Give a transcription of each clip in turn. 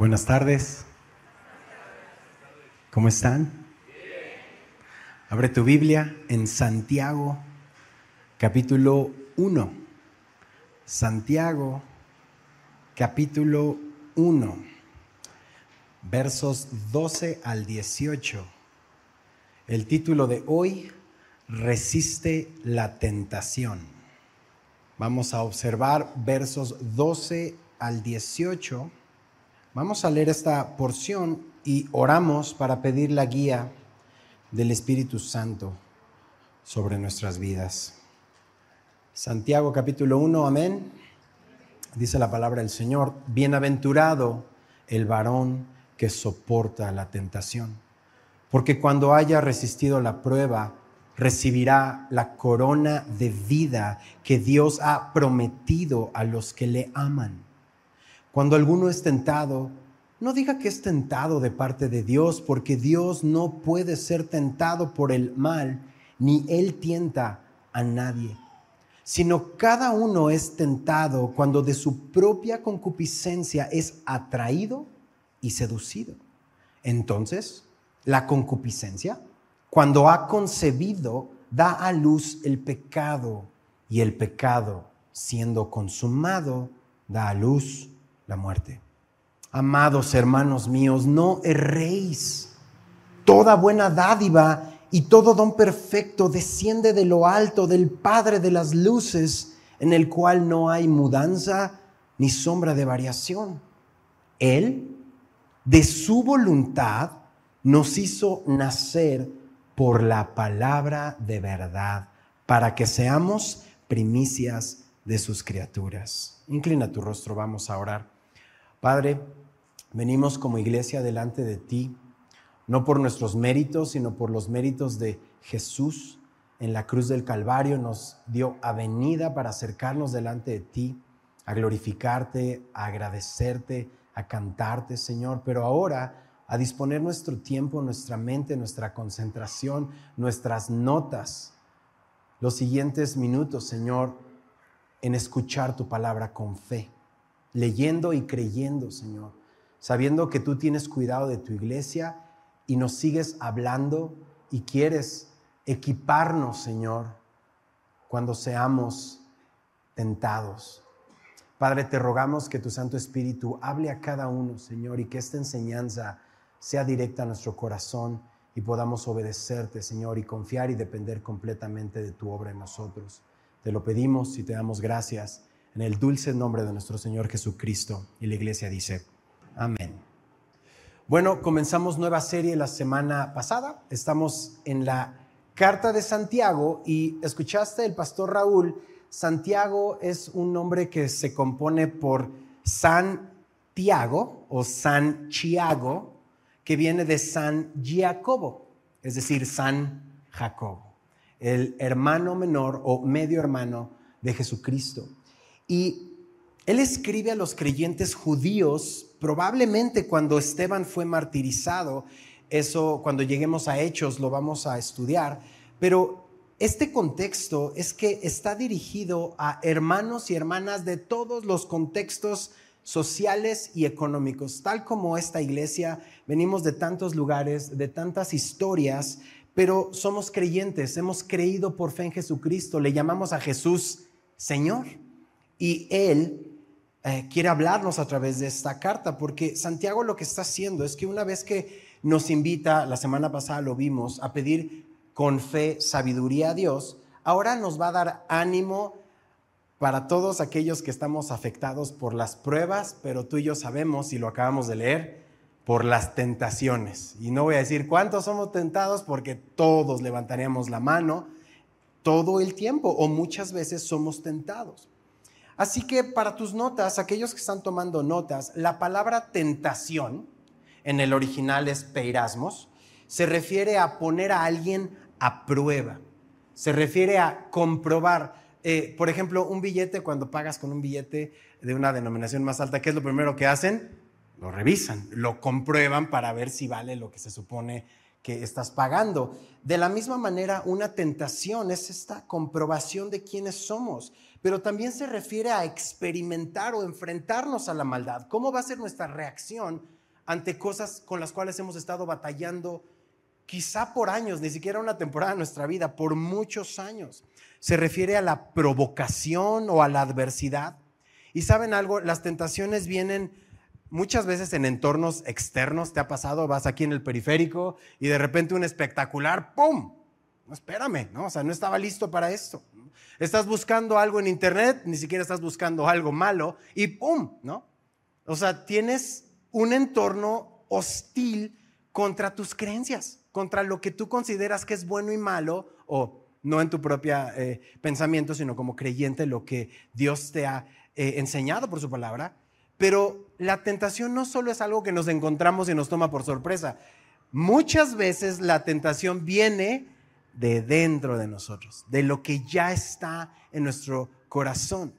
Buenas tardes. ¿Cómo están? Abre tu Biblia en Santiago, capítulo 1. Santiago, capítulo 1, versos 12 al 18. El título de hoy, Resiste la tentación. Vamos a observar versos 12 al 18 Vamos a leer esta porción y oramos para pedir la guía del Espíritu Santo sobre nuestras vidas. Santiago capítulo 1, amén. Dice la palabra del Señor, bienaventurado el varón que soporta la tentación, porque cuando haya resistido la prueba, recibirá la corona de vida que Dios ha prometido a los que le aman. Cuando alguno es tentado, no diga que es tentado de parte de Dios, porque Dios no puede ser tentado por el mal, ni Él tienta a nadie, sino cada uno es tentado cuando de su propia concupiscencia es atraído y seducido. Entonces, la concupiscencia, cuando ha concebido, da a luz el pecado, y el pecado, siendo consumado, da a luz la muerte. Amados hermanos míos, no erréis. Toda buena dádiva y todo don perfecto desciende de lo alto del Padre de las luces, en el cual no hay mudanza ni sombra de variación. Él, de su voluntad, nos hizo nacer por la palabra de verdad, para que seamos primicias de sus criaturas. Inclina tu rostro, vamos a orar. Padre, venimos como iglesia delante de ti, no por nuestros méritos, sino por los méritos de Jesús en la cruz del Calvario. Nos dio avenida para acercarnos delante de ti, a glorificarte, a agradecerte, a cantarte, Señor, pero ahora a disponer nuestro tiempo, nuestra mente, nuestra concentración, nuestras notas, los siguientes minutos, Señor, en escuchar tu palabra con fe leyendo y creyendo, Señor, sabiendo que tú tienes cuidado de tu iglesia y nos sigues hablando y quieres equiparnos, Señor, cuando seamos tentados. Padre, te rogamos que tu Santo Espíritu hable a cada uno, Señor, y que esta enseñanza sea directa a nuestro corazón y podamos obedecerte, Señor, y confiar y depender completamente de tu obra en nosotros. Te lo pedimos y te damos gracias en el dulce nombre de nuestro Señor Jesucristo. Y la iglesia dice, amén. Bueno, comenzamos nueva serie la semana pasada. Estamos en la carta de Santiago y escuchaste el pastor Raúl. Santiago es un nombre que se compone por San Tiago o San Chiago, que viene de San Giacobo, es decir, San Jacobo, el hermano menor o medio hermano de Jesucristo. Y él escribe a los creyentes judíos, probablemente cuando Esteban fue martirizado, eso cuando lleguemos a Hechos lo vamos a estudiar, pero este contexto es que está dirigido a hermanos y hermanas de todos los contextos sociales y económicos. Tal como esta iglesia, venimos de tantos lugares, de tantas historias, pero somos creyentes, hemos creído por fe en Jesucristo, le llamamos a Jesús Señor. Y Él eh, quiere hablarnos a través de esta carta, porque Santiago lo que está haciendo es que una vez que nos invita, la semana pasada lo vimos, a pedir con fe sabiduría a Dios, ahora nos va a dar ánimo para todos aquellos que estamos afectados por las pruebas, pero tú y yo sabemos, y lo acabamos de leer, por las tentaciones. Y no voy a decir cuántos somos tentados porque todos levantaríamos la mano todo el tiempo o muchas veces somos tentados. Así que para tus notas, aquellos que están tomando notas, la palabra tentación en el original es peirasmos, se refiere a poner a alguien a prueba, se refiere a comprobar. Eh, por ejemplo, un billete, cuando pagas con un billete de una denominación más alta, ¿qué es lo primero que hacen? Lo revisan, lo comprueban para ver si vale lo que se supone que estás pagando. De la misma manera, una tentación es esta comprobación de quiénes somos. Pero también se refiere a experimentar o enfrentarnos a la maldad. ¿Cómo va a ser nuestra reacción ante cosas con las cuales hemos estado batallando quizá por años, ni siquiera una temporada de nuestra vida, por muchos años? Se refiere a la provocación o a la adversidad. Y saben algo, las tentaciones vienen muchas veces en entornos externos. ¿Te ha pasado? Vas aquí en el periférico y de repente un espectacular, ¡pum! No, espérame, ¿no? O sea, no estaba listo para esto. Estás buscando algo en internet, ni siquiera estás buscando algo malo y ¡pum! ¿No? O sea, tienes un entorno hostil contra tus creencias, contra lo que tú consideras que es bueno y malo, o no en tu propio eh, pensamiento, sino como creyente, lo que Dios te ha eh, enseñado por su palabra. Pero la tentación no solo es algo que nos encontramos y nos toma por sorpresa. Muchas veces la tentación viene de dentro de nosotros, de lo que ya está en nuestro corazón.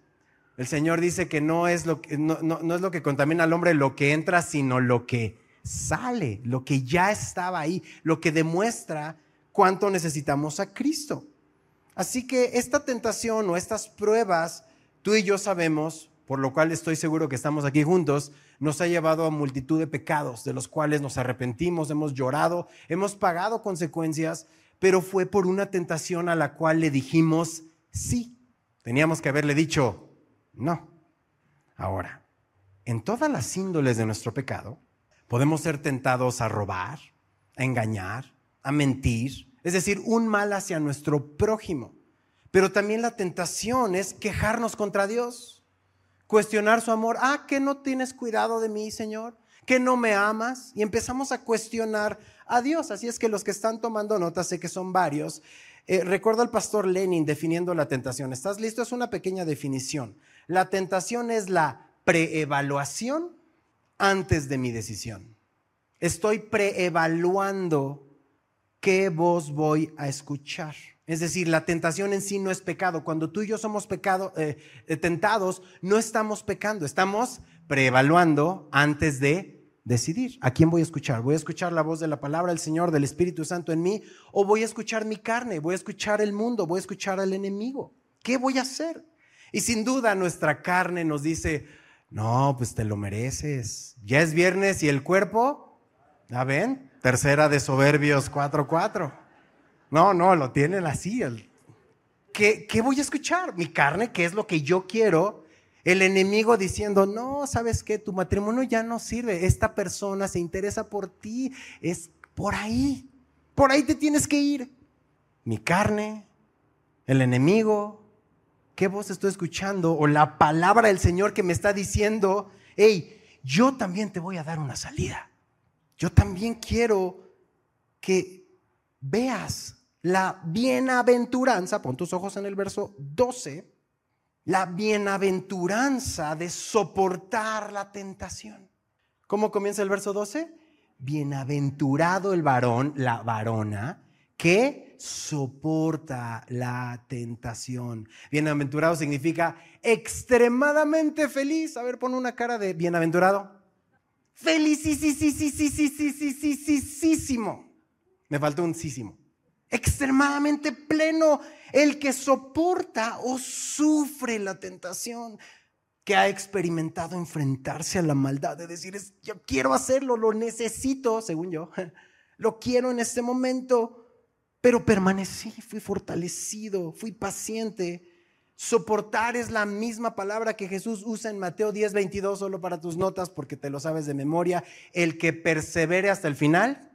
El Señor dice que no es lo que, no, es lo que contamina al hombre lo que entra, sino lo que sale, lo que ya estaba ahí, lo que demuestra cuánto necesitamos a Cristo. Así que esta tentación o estas pruebas, tú y yo sabemos, por lo cual estoy seguro que estamos aquí juntos, nos ha llevado a multitud de pecados de los cuales nos arrepentimos, hemos llorado, hemos pagado consecuencias, pero fue por una tentación a la cual le dijimos sí. Teníamos que haberle dicho no. Ahora, en todas las índoles de nuestro pecado, podemos ser tentados a robar, a engañar, a mentir, es decir, un mal hacia nuestro prójimo. Pero también la tentación es quejarnos contra Dios, cuestionar su amor. Ah, que no tienes cuidado de mí, Señor, que no me amas. Y empezamos a cuestionar a Dios. Así es que los que están tomando notas, sé que son varios, eh, recuerdo al pastor Lenin definiendo la tentación. ¿Estás listo? Es una pequeña definición. La tentación es la preevaluación antes de mi decisión. Estoy preevaluando qué voz voy a escuchar. Es decir, la tentación en sí no es pecado. Cuando tú y yo somos pecado, eh, eh, tentados, no estamos pecando, estamos preevaluando antes de decidir a quién voy a escuchar. ¿Voy a escuchar la voz de la palabra del Señor, del Espíritu Santo en mí? ¿O voy a escuchar mi carne? ¿Voy a escuchar el mundo? ¿Voy a escuchar al enemigo? ¿Qué voy a hacer? Y sin duda nuestra carne nos dice, no, pues te lo mereces. Ya es viernes y el cuerpo, ¿ya ven? Tercera de Soberbios 4.4. No, no, lo tienen así. ¿Qué, ¿Qué voy a escuchar? Mi carne, ¿qué es lo que yo quiero? El enemigo diciendo, no, sabes qué, tu matrimonio ya no sirve, esta persona se interesa por ti, es por ahí, por ahí te tienes que ir. Mi carne, el enemigo, ¿qué voz estoy escuchando? O la palabra del Señor que me está diciendo, hey, yo también te voy a dar una salida. Yo también quiero que veas la bienaventuranza, pon tus ojos en el verso 12, la bienaventuranza de soportar la tentación. ¿Cómo comienza el verso 12? Bienaventurado el varón, la varona, que soporta la tentación. Bienaventurado significa extremadamente feliz. A ver, pon una cara de bienaventurado. Felicísimo. Me faltó un sísimo. Extremadamente pleno el que soporta o sufre la tentación, que ha experimentado enfrentarse a la maldad, de decir, yo quiero hacerlo, lo necesito, según yo, lo quiero en este momento, pero permanecí, fui fortalecido, fui paciente. Soportar es la misma palabra que Jesús usa en Mateo 10, 22, solo para tus notas, porque te lo sabes de memoria. El que persevere hasta el final,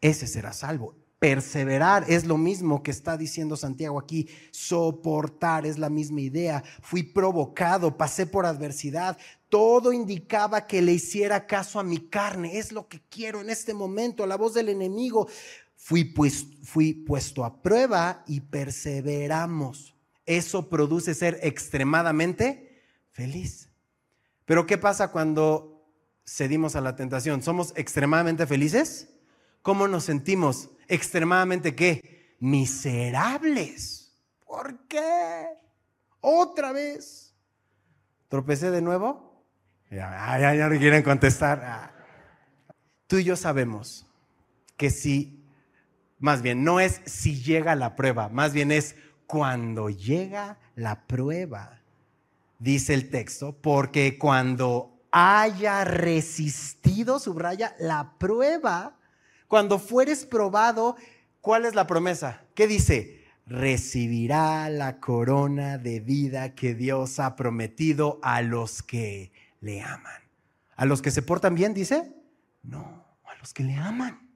ese será salvo. Perseverar es lo mismo que está diciendo Santiago aquí. Soportar es la misma idea. Fui provocado, pasé por adversidad. Todo indicaba que le hiciera caso a mi carne. Es lo que quiero en este momento. La voz del enemigo. Fui, pues, fui puesto a prueba y perseveramos. Eso produce ser extremadamente feliz. Pero ¿qué pasa cuando cedimos a la tentación? ¿Somos extremadamente felices? ¿Cómo nos sentimos? extremadamente qué? Miserables. ¿Por qué? Otra vez. ¿Tropecé de nuevo? Ya, ya, ya no quieren contestar. Ah. Tú y yo sabemos que si, más bien, no es si llega la prueba, más bien es cuando llega la prueba. dice el texto, porque cuando haya resistido, subraya, la prueba, cuando fueres probado, ¿cuál es la promesa? ¿Qué dice? Recibirá la corona de vida que Dios ha prometido a los que le aman. ¿A los que se portan bien, dice? No, a los que le aman.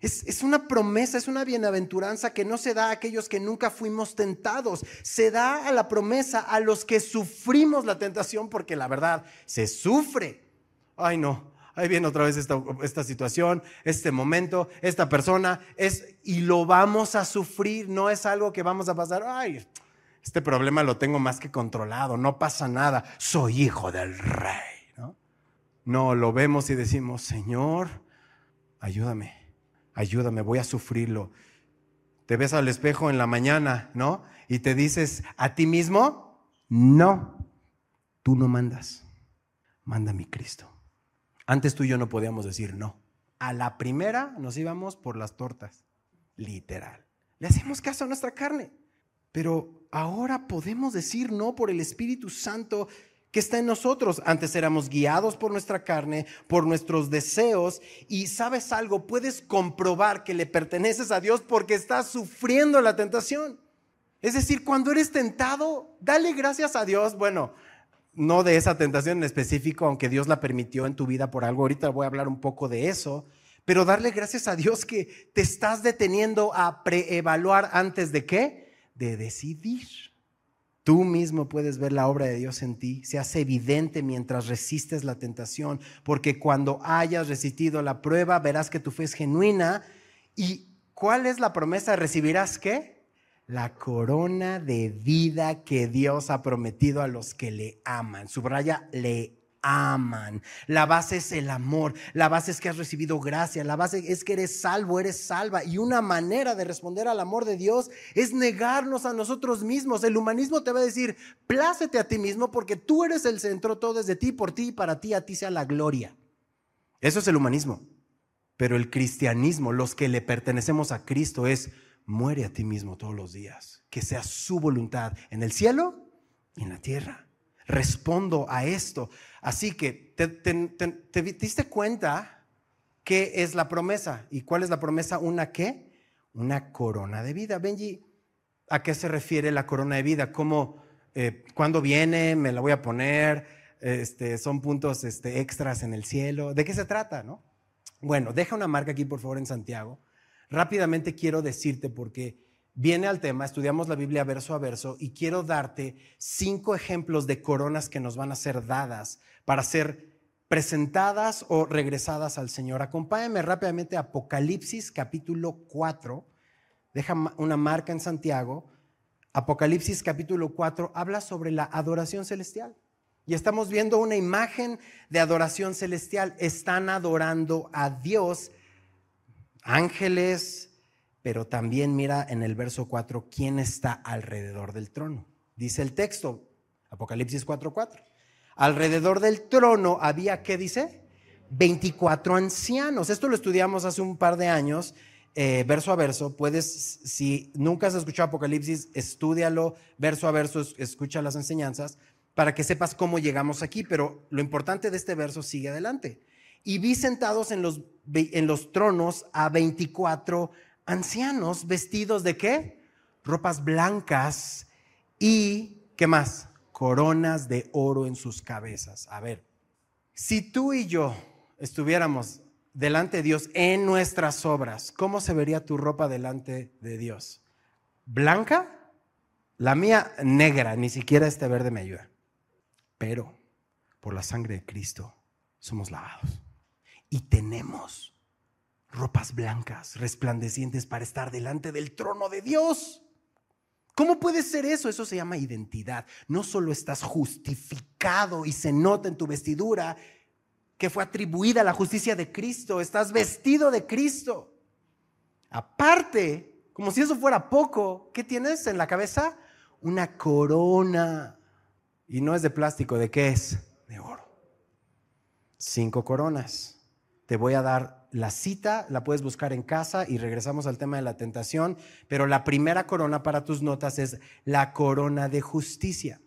Es, una promesa, es una bienaventuranza que no se da a aquellos que nunca fuimos tentados. Se da a la promesa a los que sufrimos la tentación porque la verdad se sufre. Ay no, ahí viene otra vez esta, esta situación, este momento, esta persona, es, y lo vamos a sufrir, no es algo que vamos a pasar, ay, este problema lo tengo más que controlado, no pasa nada, soy hijo del rey. No, no lo vemos y decimos, Señor, ayúdame ayúdame, voy a sufrirlo. Te ves al espejo en la mañana, ¿no? Y te dices a ti mismo, no, tú no mandas, manda mi Cristo. Antes tú y yo no podíamos decir no. A la primera nos íbamos por las tortas, literal. Le hacemos caso a nuestra carne. Pero ahora podemos decir no por el Espíritu Santo que está en nosotros. Antes éramos guiados por nuestra carne, por nuestros deseos, y sabes algo, puedes comprobar que le perteneces a Dios porque estás sufriendo la tentación. Es decir, cuando eres tentado, dale gracias a Dios. Bueno, no de esa tentación en específico, aunque Dios la permitió en tu vida por algo. Ahorita voy a hablar un poco de eso. Pero darle gracias a Dios que te estás deteniendo a preevaluar antes de qué? De decidir. Tú mismo puedes ver la obra de Dios en ti, se hace evidente mientras resistes la tentación, porque cuando hayas resistido la prueba verás que tu fe es genuina. ¿Y cuál es la promesa? ¿Recibirás qué? La corona de vida que Dios ha prometido a los que le aman. Subraya, le aman. La base es el amor, la base es que has recibido gracia, la base es que eres salvo, eres salva. Y una manera de responder al amor de Dios es negarnos a nosotros mismos. El humanismo te va a decir, plácete a ti mismo porque tú eres el centro, todo es de ti, por ti y para ti, a ti sea la gloria. Eso es el humanismo. Pero el cristianismo, los que le pertenecemos a Cristo, es muere a ti mismo todos los días, que sea su voluntad en el cielo y en la tierra respondo a esto. Así que, ¿te, diste cuenta qué es la promesa? ¿Y cuál es la promesa? ¿Una qué? Una corona de vida. Benji, ¿a qué se refiere la corona de vida? ¿Cómo, eh, cuándo viene? ¿Me la voy a poner? Este, ¿Son puntos este, extras en el cielo? ¿De qué se trata? No? Bueno, deja una marca aquí, por favor, en Santiago. Rápidamente quiero decirte porque viene al tema, estudiamos la Biblia verso a verso y quiero darte cinco ejemplos de coronas que nos van a ser dadas para ser presentadas o regresadas al Señor. Acompáñame rápidamente a Apocalipsis capítulo 4. Deja una marca en Santiago. Apocalipsis capítulo 4 habla sobre la adoración celestial. Y estamos viendo una imagen de adoración celestial. Están adorando a Dios ángeles, pero también mira en el verso 4 quién está alrededor del trono. Dice el texto, Apocalipsis 4:4. Alrededor del trono había, ¿qué dice? 24 ancianos. Esto lo estudiamos hace un par de años, eh, verso a verso. Puedes, si nunca has escuchado Apocalipsis, estúdialo verso a verso, escucha las enseñanzas para que sepas cómo llegamos aquí. Pero lo importante de este verso sigue adelante. Y vi sentados en los, en los tronos a 24 ancianos vestidos de qué? Ropas blancas y, ¿qué más? Coronas de oro en sus cabezas. A ver, si tú y yo estuviéramos delante de Dios en nuestras obras, ¿cómo se vería tu ropa delante de Dios? ¿Blanca? La mía negra, ni siquiera este verde me ayuda. Pero por la sangre de Cristo somos lavados y tenemos ropas blancas, resplandecientes para estar delante del trono de Dios. ¿Cómo puede ser eso? Eso se llama identidad. No solo estás justificado y se nota en tu vestidura que fue atribuida la justicia de Cristo, estás vestido de Cristo. Aparte, como si eso fuera poco, ¿qué tienes en la cabeza? Una corona. Y no es de plástico, ¿de qué es? De oro. Cinco coronas. Te voy a dar la cita la puedes buscar en casa y regresamos al tema de la tentación, pero la primera corona para tus notas es la corona de justicia.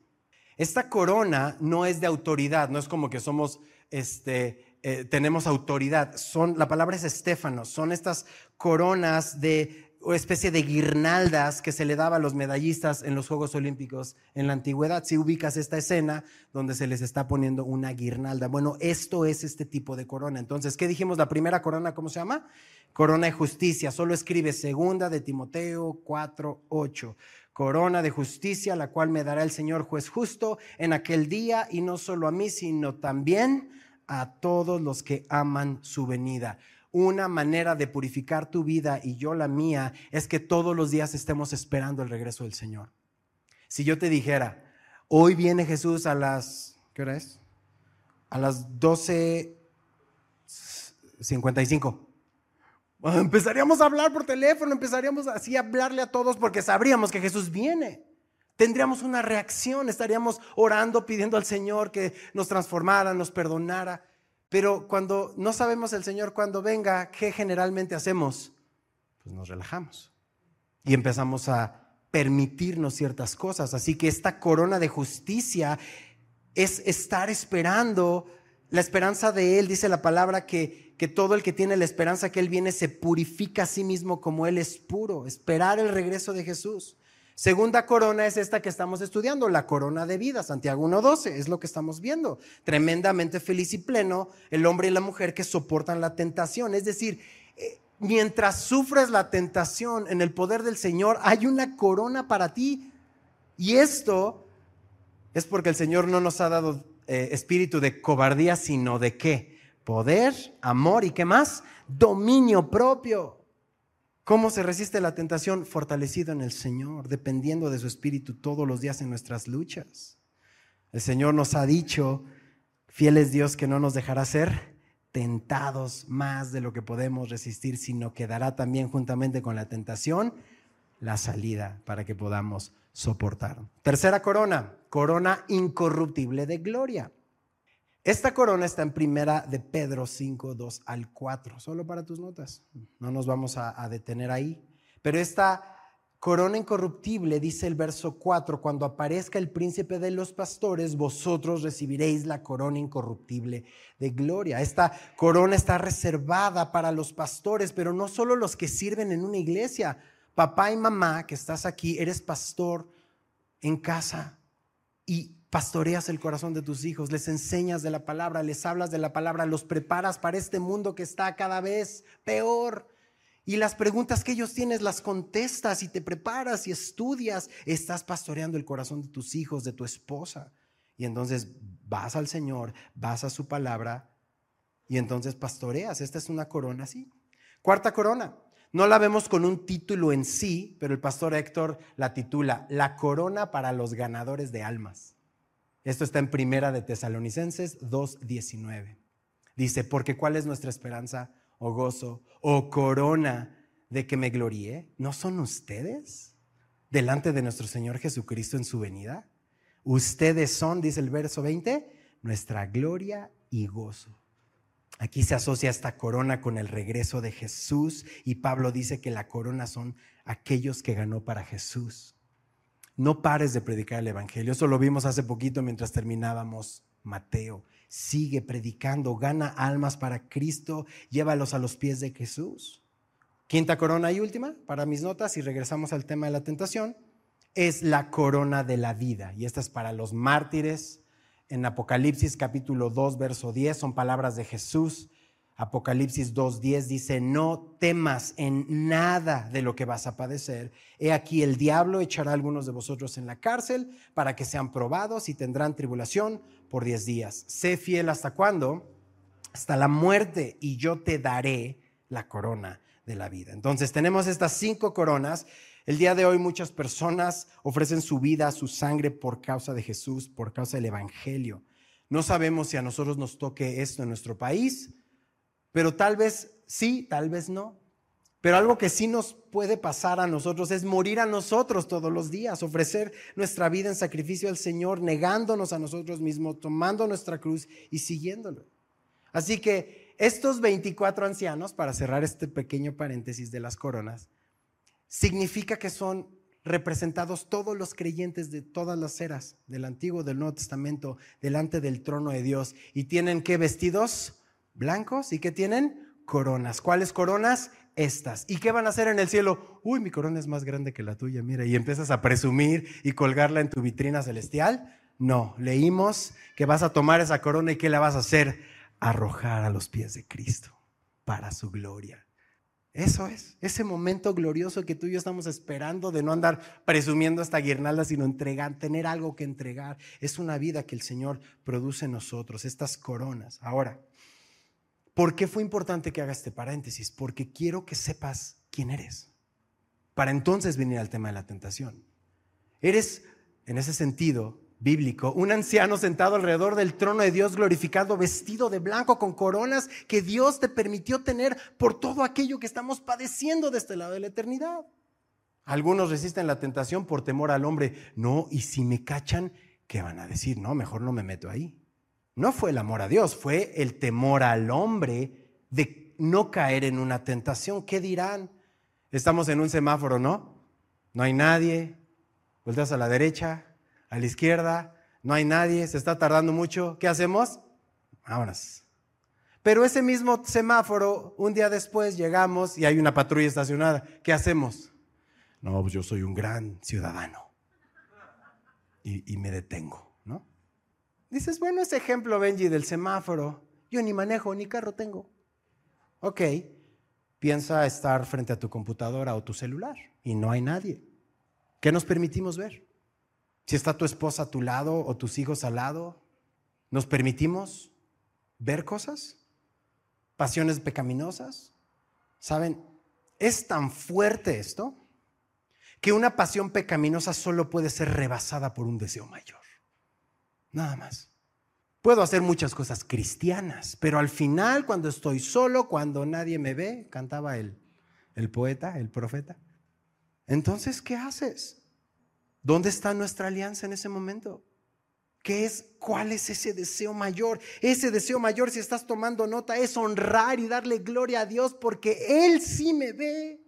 Esta corona no es de autoridad, no es como que somos, este, eh, tenemos autoridad. Son, la palabra es estéfano, son estas coronas de o especie de guirnaldas que se le daba a los medallistas en los Juegos Olímpicos en la antigüedad. Si ubicas esta escena donde se les está poniendo una guirnalda. Bueno, esto es este tipo de corona. Entonces, ¿qué dijimos? La primera corona, ¿cómo se llama? Corona de justicia. Solo escribe segunda de Timoteo 4, 8. Corona de justicia, la cual me dará el Señor juez justo en aquel día, y no solo a mí, sino también a todos los que aman su venida una manera de purificar tu vida y yo la mía es que todos los días estemos esperando el regreso del Señor. Si yo te dijera, hoy viene Jesús a las, ¿qué hora es? A las 12.55. Empezaríamos a hablar por teléfono, empezaríamos así a hablarle a todos porque sabríamos que Jesús viene. Tendríamos una reacción, estaríamos orando, pidiendo al Señor que nos transformara, nos perdonara. Pero cuando no sabemos el Señor cuando venga, ¿qué generalmente hacemos? Pues nos relajamos y empezamos a permitirnos ciertas cosas. Así que esta corona de justicia es estar esperando la esperanza de Él. Dice la palabra que, que todo el que tiene la esperanza que Él viene se purifica a sí mismo como Él es puro. Esperar el regreso de Jesús. Segunda corona es esta que estamos estudiando, la corona de vida, Santiago 1.12, es lo que estamos viendo. Tremendamente feliz y pleno el hombre y la mujer que soportan la tentación. Es decir, eh, mientras sufres la tentación en el poder del Señor, hay una corona para ti. Y esto es porque el Señor no nos ha dado eh, espíritu de cobardía, sino de qué? Poder, amor y qué más? Dominio propio. ¿Cómo se resiste la tentación? Fortalecido en el Señor, dependiendo de su Espíritu todos los días en nuestras luchas. El Señor nos ha dicho, fiel es Dios que no nos dejará ser tentados más de lo que podemos resistir, sino que dará también juntamente con la tentación la salida para que podamos soportar. Tercera corona, corona incorruptible de gloria. Esta corona está en primera de Pedro 5, 2 al 4, solo para tus notas. No nos vamos a, detener ahí. Pero esta corona incorruptible, dice el verso 4, cuando aparezca el príncipe de los pastores, vosotros recibiréis la corona incorruptible de gloria. Esta corona está reservada para los pastores, pero no solo los que sirven en una iglesia. Papá y mamá, que estás aquí, eres pastor en casa y pastoreas el corazón de tus hijos, les enseñas de la palabra, les hablas de la palabra, los preparas para este mundo que está cada vez peor. Y las preguntas que ellos tienen las contestas y te preparas y estudias. Estás pastoreando el corazón de tus hijos, de tu esposa. Y entonces vas al Señor, vas a su palabra y entonces pastoreas. Esta es una corona así. Cuarta corona. No la vemos con un título en sí, pero el pastor Héctor la titula La corona para los ganadores de almas. Esto está en Primera de Tesalonicenses 2:19. Dice, porque ¿cuál es nuestra esperanza o gozo o corona de que me gloríe? ¿No son ustedes delante de nuestro Señor Jesucristo en su venida? Ustedes son, dice el verso 20, nuestra gloria y gozo. Aquí se asocia esta corona con el regreso de Jesús y Pablo dice que la corona son aquellos que ganó para Jesús. No pares de predicar el Evangelio. Eso lo vimos hace poquito mientras terminábamos Mateo. Sigue predicando, gana almas para Cristo, llévalos a los pies de Jesús. Quinta corona y última, para mis notas, y regresamos al tema de la tentación, es la corona de la vida. Y esta es para los mártires. En Apocalipsis capítulo 2, verso 10, son palabras de Jesús Apocalipsis 2.10 dice, no temas en nada de lo que vas a padecer. He aquí el diablo echará a algunos de vosotros en la cárcel para que sean probados y tendrán tribulación por diez días. Sé fiel hasta cuándo? Hasta la muerte y yo te daré la corona de la vida. Entonces tenemos estas cinco coronas. El día de hoy muchas personas ofrecen su vida, su sangre por causa de Jesús, por causa del Evangelio. No sabemos si a nosotros nos toque esto en nuestro país pero tal vez sí, tal vez no. Pero algo que sí nos puede pasar a nosotros es morir a nosotros todos los días, ofrecer nuestra vida en sacrificio al Señor, negándonos a nosotros mismos, tomando nuestra cruz y siguiéndolo. Así que estos 24 ancianos, para cerrar este pequeño paréntesis de las coronas, significa que son representados todos los creyentes de todas las eras, del Antiguo del Nuevo Testamento, delante del trono de Dios. ¿Y tienen qué vestidos? Blancos. ¿Y qué tienen? Coronas. ¿Cuáles coronas? Estas. ¿Y qué van a hacer en el cielo? Uy, mi corona es más grande que la tuya, mira, y empiezas a presumir y colgarla en tu vitrina celestial. No, leímos que vas a tomar esa corona y ¿qué la vas a hacer? Arrojar a los pies de Cristo para su gloria. Eso es, ese momento glorioso que tú y yo estamos esperando de no andar presumiendo esta guirnalda, sino entregar, tener algo que entregar. Es una vida que el Señor produce en nosotros, estas coronas. Ahora, ¿por qué fue importante que haga este paréntesis? Porque quiero que sepas quién eres. Para entonces venir al tema de la tentación. Eres, en ese sentido, bíblico, un anciano sentado alrededor del trono de Dios glorificado, vestido de blanco con coronas que Dios te permitió tener por todo aquello que estamos padeciendo de este lado de la eternidad. Algunos resisten la tentación por temor al hombre. No, y si me cachan, ¿qué van a decir? No, mejor no me meto ahí. No fue el amor a Dios, fue el temor al hombre de no caer en una tentación. ¿Qué dirán? Estamos en un semáforo, ¿no? No hay nadie. Vueltas a la derecha, a la izquierda, no hay nadie, se está tardando mucho. ¿Qué hacemos? Vámonos. Pero ese mismo semáforo, un día después llegamos y hay una patrulla estacionada. ¿Qué hacemos? No, pues yo soy un gran ciudadano. Y, me detengo. Dices, bueno, ese ejemplo, Benji, del semáforo, yo ni manejo, ni carro tengo. Ok, piensa estar frente a tu computadora o tu celular y no hay nadie. ¿Qué nos permitimos ver? Si está tu esposa a tu lado o tus hijos al lado, ¿nos permitimos ver cosas? ¿Pasiones pecaminosas? ¿Saben? Es tan fuerte esto que una pasión pecaminosa solo puede ser rebasada por un deseo mayor. Nada más. Puedo hacer muchas cosas cristianas, pero al final, cuando estoy solo, cuando nadie me ve, cantaba el, el poeta, el profeta, entonces, ¿qué haces? ¿Dónde está nuestra alianza en ese momento? ¿Qué es? ¿Cuál es ese deseo mayor? Ese deseo mayor, si estás tomando nota, es honrar y darle gloria a Dios porque Él sí me ve.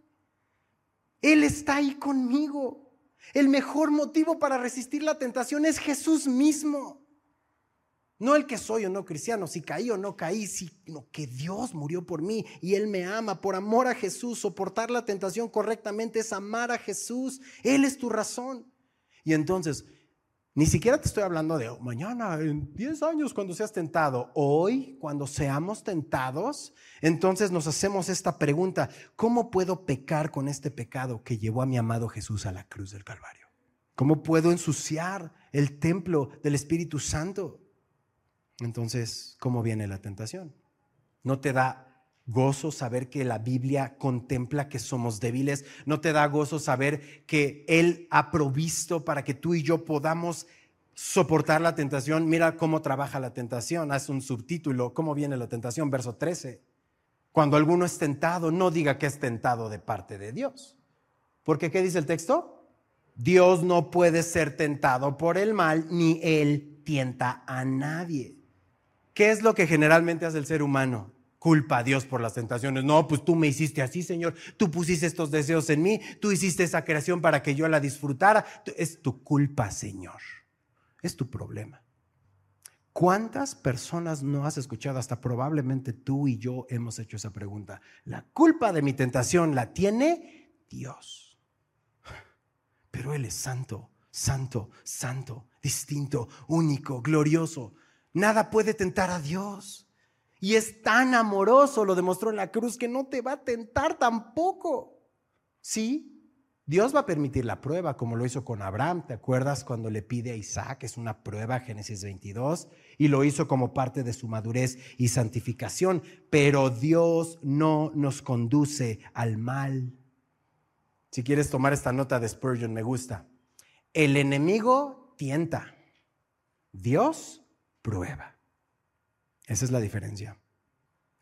Él está ahí conmigo. El mejor motivo para resistir la tentación es Jesús mismo. No el que soy o no cristiano, si caí o no caí, sino que Dios murió por mí y Él me ama por amor a Jesús. Soportar la tentación correctamente es amar a Jesús. Él es tu razón. Y entonces, ni siquiera te estoy hablando de mañana, en 10 años, cuando seas tentado. Hoy, cuando seamos tentados, entonces nos hacemos esta pregunta, ¿cómo puedo pecar con este pecado que llevó a mi amado Jesús a la cruz del Calvario? ¿Cómo puedo ensuciar el templo del Espíritu Santo? Entonces, ¿cómo viene la tentación? No te da gozo saber que la Biblia contempla que somos débiles. No te da gozo saber que Él ha provisto para que tú y yo podamos soportar la tentación. Mira cómo trabaja la tentación. Haz un subtítulo. ¿Cómo viene la tentación? Verso 13. Cuando alguno es tentado, no diga que es tentado de parte de Dios. Porque ¿qué dice el texto? Dios no puede ser tentado por el mal, ni Él tienta a nadie. ¿Qué es lo que generalmente hace el ser humano? Culpa a Dios por las tentaciones. No, pues tú me hiciste así, Señor. Tú pusiste estos deseos en mí. Tú hiciste esa creación para que yo la disfrutara. Es tu culpa, Señor. Es tu problema. ¿Cuántas personas no has escuchado? Hasta probablemente tú y yo hemos hecho esa pregunta. La culpa de mi tentación la tiene Dios. Pero Él es santo, santo, santo, distinto, único, glorioso. Nada puede tentar a Dios. Y es tan amoroso, lo demostró en la cruz, que no te va a tentar tampoco. Sí, Dios va a permitir la prueba, como lo hizo con Abraham. ¿Te acuerdas cuando le pide a Isaac? Es una prueba, Génesis 22, y lo hizo como parte de su madurez y santificación. Pero Dios no nos conduce al mal. Si quieres tomar esta nota de Spurgeon, me gusta. El enemigo tienta, Dios prueba. Esa es la diferencia.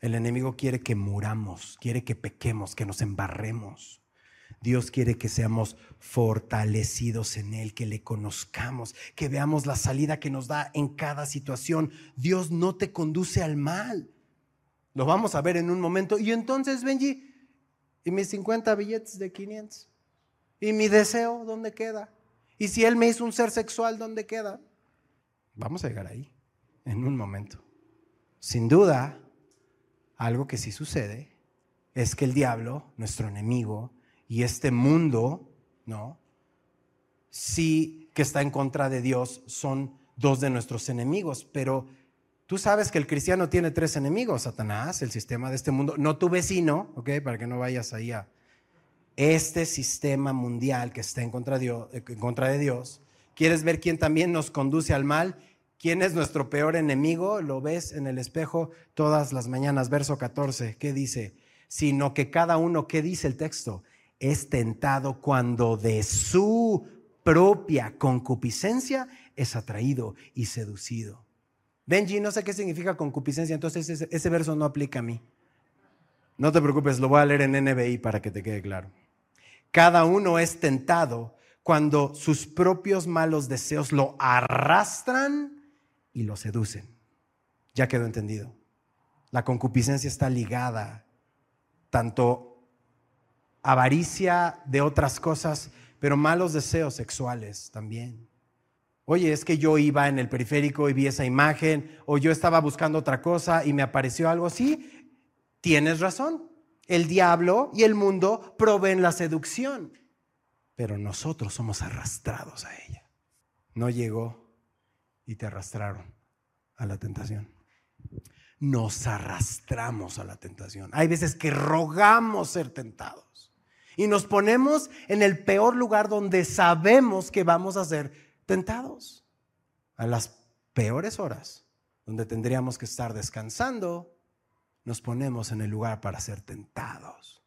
El enemigo quiere que muramos, quiere que pequemos, que nos embarremos. Dios quiere que seamos fortalecidos en Él, que le conozcamos, que veamos la salida que nos da en cada situación. Dios no te conduce al mal. Lo vamos a ver en un momento. Y entonces, Benji, y mis 50 billetes de 500. ¿Y mi deseo dónde queda? ¿Y si Él me hizo un ser sexual, dónde queda? Vamos a llegar ahí en un momento. Sin duda, algo que sí sucede es que el diablo, nuestro enemigo, y este mundo, ¿no? Sí que está en contra de Dios, son dos de nuestros enemigos, pero tú sabes que el cristiano tiene tres enemigos, Satanás, el sistema de este mundo, no tu vecino, ¿ok? Para que no vayas ahí a... Este sistema mundial que está en contra, de en contra de Dios, ¿quieres ver quién también nos conduce al mal? ¿Quién es nuestro peor enemigo? Lo ves en el espejo todas las mañanas, verso 14, ¿qué dice? Sino que cada uno, ¿qué dice el texto? Es tentado cuando de su propia concupiscencia es atraído y seducido. Benji, no sé qué significa concupiscencia, entonces ese, verso no aplica a mí. No te preocupes, lo voy a leer en NBI para que te quede claro. Cada uno es tentado cuando sus propios malos deseos lo arrastran y lo seducen. Ya quedó entendido. La concupiscencia está ligada tanto avaricia de otras cosas, pero malos deseos sexuales también. Oye, es que yo iba en el periférico y vi esa imagen, o yo estaba buscando otra cosa y me apareció algo así. Tienes razón. El diablo y el mundo proveen la seducción, pero nosotros somos arrastrados a ella. No llegó y te arrastraron a la tentación. Nos arrastramos a la tentación. Hay veces que rogamos ser tentados y nos ponemos en el peor lugar donde sabemos que vamos a ser tentados. A las peores horas, donde tendríamos que estar descansando, nos ponemos en el lugar para ser tentados.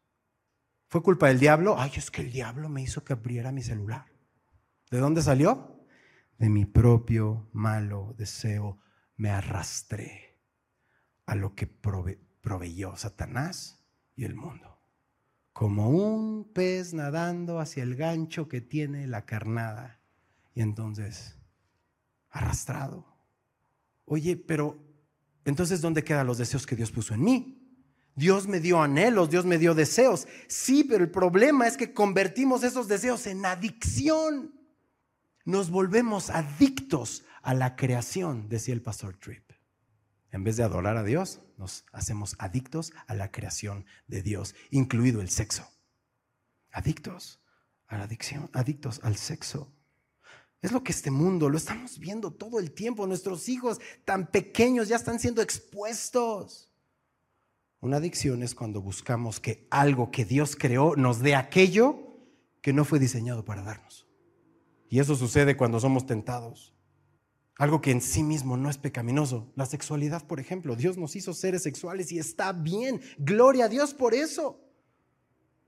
¿Fue culpa del diablo? Ay, es que el diablo me hizo que abriera mi celular. ¿De dónde salió? De mi propio malo deseo. Me arrastré a lo que proveyó Satanás y el mundo. Como un pez nadando hacia el gancho que tiene la carnada y entonces, arrastrado. Oye, pero entonces, ¿dónde quedan los deseos que Dios puso en mí? Dios me dio anhelos, Dios me dio deseos. Sí, pero el problema es que convertimos esos deseos en adicción. Nos volvemos adictos a la creación, decía el pastor Tripp. En vez de adorar a Dios, nos hacemos adictos a la creación de Dios, incluido el sexo. Adictos a la adicción, adictos al sexo. Es lo que este mundo, lo estamos viendo todo el tiempo. Nuestros hijos tan pequeños ya están siendo expuestos. Una adicción es cuando buscamos que algo que Dios creó nos dé aquello que no fue diseñado para darnos. Y eso sucede cuando somos tentados. Algo que en sí mismo no es pecaminoso. La sexualidad, por ejemplo. Dios nos hizo seres sexuales y está bien. Gloria a Dios por eso.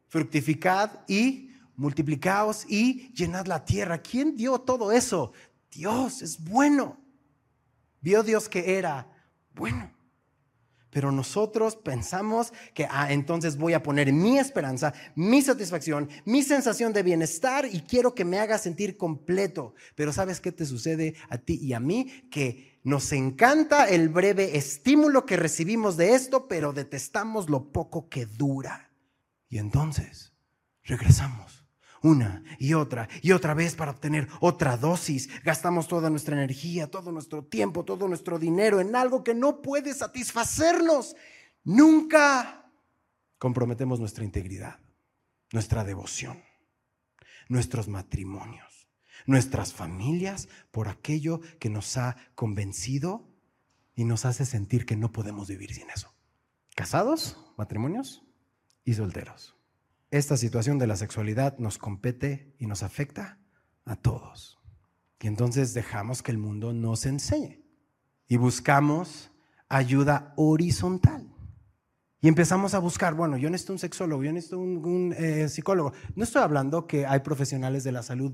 Fructificad y multiplicaos y llenad la tierra. ¿Quién dio todo eso? Dios es bueno. Vio Dios que era bueno. Pero nosotros pensamos que, ah, entonces voy a poner mi esperanza, mi satisfacción, mi sensación de bienestar y quiero que me haga sentir completo. Pero ¿sabes qué te sucede a ti y a mí? Que nos encanta el breve estímulo que recibimos de esto, pero detestamos lo poco que dura. Y entonces regresamos una y otra y otra vez para obtener otra dosis. Gastamos toda nuestra energía, todo nuestro tiempo, todo nuestro dinero en algo que no puede satisfacernos. Nunca comprometemos nuestra integridad, nuestra devoción, nuestros matrimonios, nuestras familias por aquello que nos ha convencido y nos hace sentir que no podemos vivir sin eso. Casados, matrimonios y solteros esta situación de la sexualidad nos compete y nos afecta a todos. Y entonces dejamos que el mundo nos enseñe y buscamos ayuda horizontal. Y empezamos a buscar, bueno, yo necesito un sexólogo, yo necesito un, eh, psicólogo. No estoy hablando que hay profesionales de la salud